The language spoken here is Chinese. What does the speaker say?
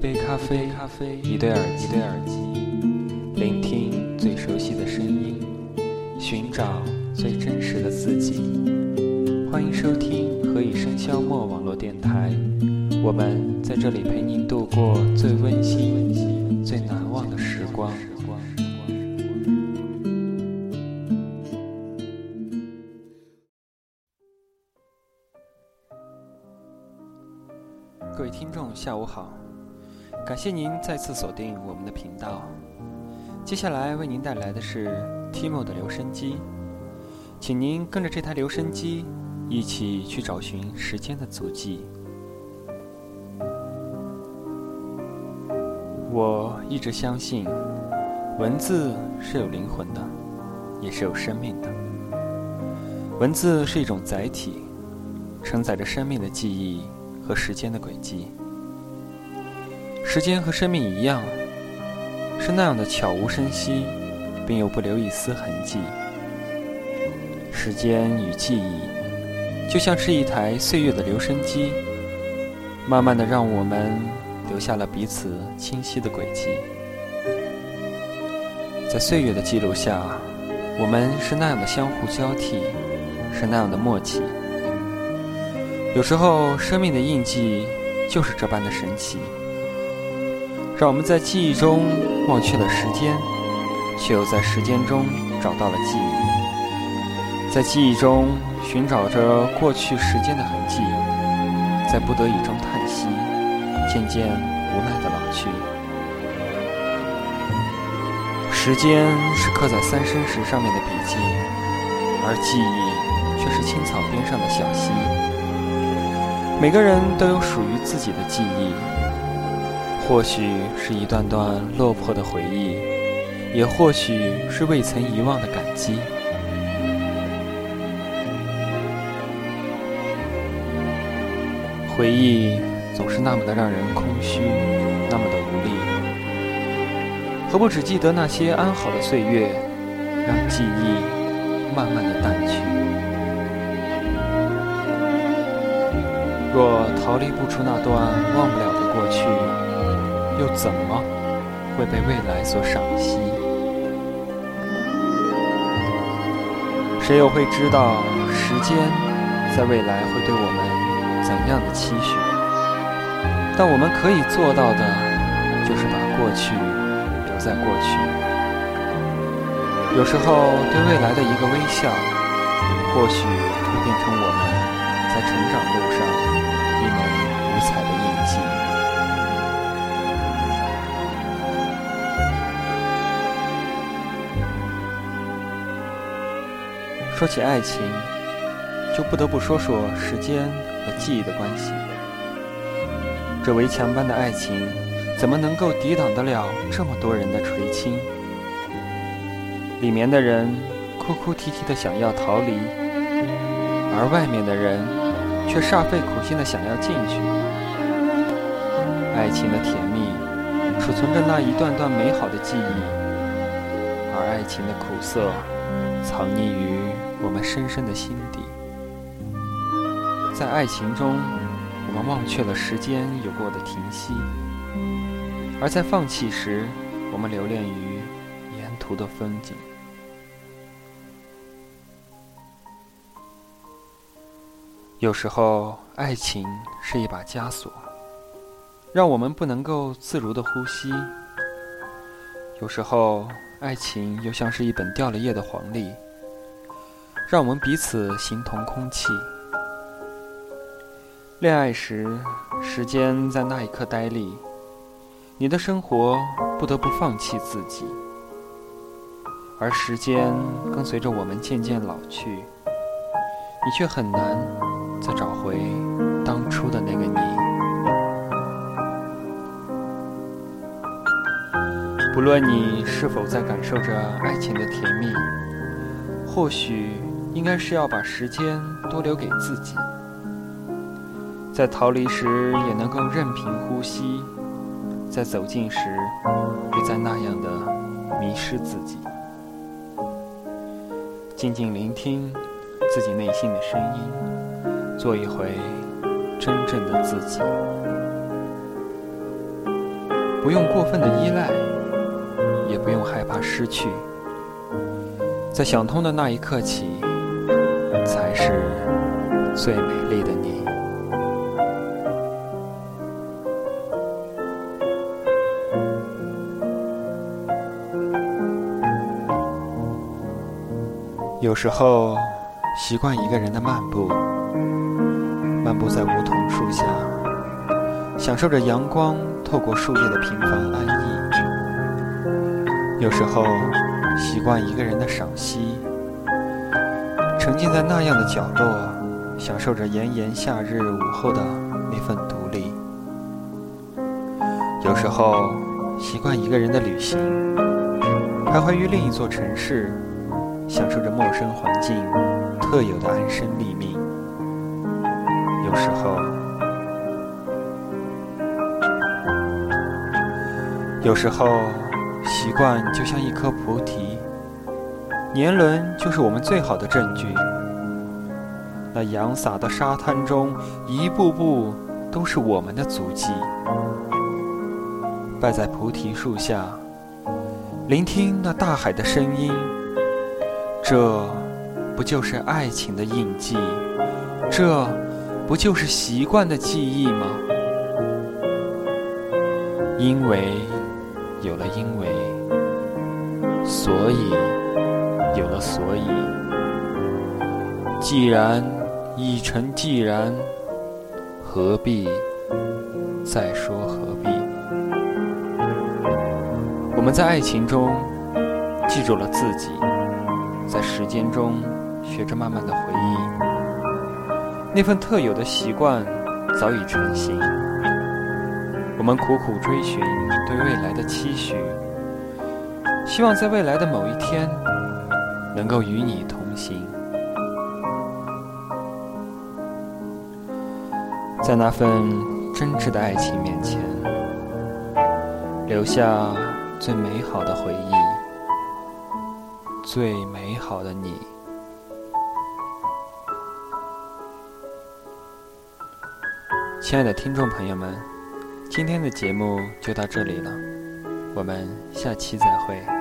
一杯咖啡，咖啡，一对耳机，一对耳机，聆听最熟悉的声音，寻找最真实的自己。欢迎收听何以笙箫默网络电台，我们在这里陪您度过最温馨、最难忘的时光。各位听众，下午好。感谢您再次锁定我们的频道。接下来为您带来的是 Timo 的留声机，请您跟着这台留声机一起去找寻时间的足迹。我一直相信，文字是有灵魂的，也是有生命的。文字是一种载体，承载着生命的记忆和时间的轨迹。时间和生命一样，是那样的悄无声息，并又不留一丝痕迹。时间与记忆，就像是一台岁月的留声机，慢慢的让我们留下了彼此清晰的轨迹。在岁月的记录下，我们是那样的相互交替，是那样的默契。有时候，生命的印记就是这般的神奇。让我们在记忆中忘却了时间，却又在时间中找到了记忆，在记忆中寻找着过去时间的痕迹，在不得已中叹息，渐渐无奈的老去。时间是刻在三生石上面的笔记，而记忆却是青草边上的小溪。每个人都有属于自己的记忆。或许是一段段落魄的回忆，也或许是未曾遗忘的感激。回忆总是那么的让人空虚，那么的无力。何不只记得那些安好的岁月，让记忆慢慢的淡去？若逃离不出那段忘不了的过去。又怎么会被未来所赏析？谁又会知道时间在未来会对我们怎样的期许？但我们可以做到的，就是把过去留在过去。有时候，对未来的一个微笑，或许会变成我们在成长路上一枚五彩的印记。说起爱情，就不得不说说时间和记忆的关系。这围墙般的爱情，怎么能够抵挡得了这么多人的垂青？里面的人哭哭啼啼的想要逃离，而外面的人却煞费苦心的想要进去。爱情的甜蜜，储存着那一段段美好的记忆，而爱情的苦涩，藏匿于。我们深深的心底，在爱情中，我们忘却了时间有过的停息；而在放弃时，我们留恋于沿途的风景。有时候，爱情是一把枷锁，让我们不能够自如的呼吸；有时候，爱情又像是一本掉了页的黄历。让我们彼此形同空气。恋爱时，时间在那一刻呆立，你的生活不得不放弃自己，而时间跟随着我们渐渐老去，你却很难再找回当初的那个你。不论你是否在感受着爱情的甜蜜，或许。应该是要把时间多留给自己，在逃离时也能够任凭呼吸，在走近时别再那样的迷失自己，静静聆听自己内心的声音，做一回真正的自己。不用过分的依赖，也不用害怕失去。在想通的那一刻起，才是最美丽的你。有时候，习惯一个人的漫步，漫步在梧桐树下，享受着阳光透过树叶的平凡安逸；有时候，习惯一个人的赏析，沉浸在那样的角落，享受着炎炎夏日午后的那份独立；有时候，习惯一个人的旅行，徘徊于另一座城市。享受着陌生环境特有的安身立命，有时候，有时候，习惯就像一颗菩提，年轮就是我们最好的证据。那阳洒的沙滩中，一步步都是我们的足迹。拜在菩提树下，聆听那大海的声音。这不就是爱情的印记？这不就是习惯的记忆吗？因为有了因为，所以有了所以。既然已成既然，何必再说何必？我们在爱情中记住了自己。在时间中，学着慢慢的回忆，那份特有的习惯早已成型。我们苦苦追寻对未来的期许，希望在未来的某一天，能够与你同行。在那份真挚的爱情面前，留下最美好的回忆。最美好的你，亲爱的听众朋友们，今天的节目就到这里了，我们下期再会。